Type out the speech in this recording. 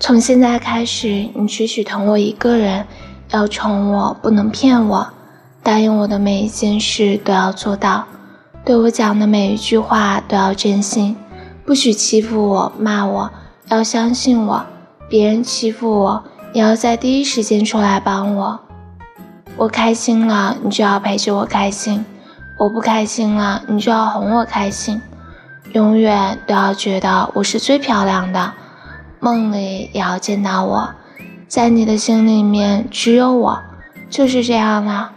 从现在开始，你只许疼我一个人，要宠我，不能骗我，答应我的每一件事都要做到，对我讲的每一句话都要真心，不许欺负我、骂我，要相信我。别人欺负我，也要在第一时间出来帮我。我开心了，你就要陪着我开心；我不开心了，你就要哄我开心。永远都要觉得我是最漂亮的，梦里也要见到我，在你的心里面只有我，就是这样了。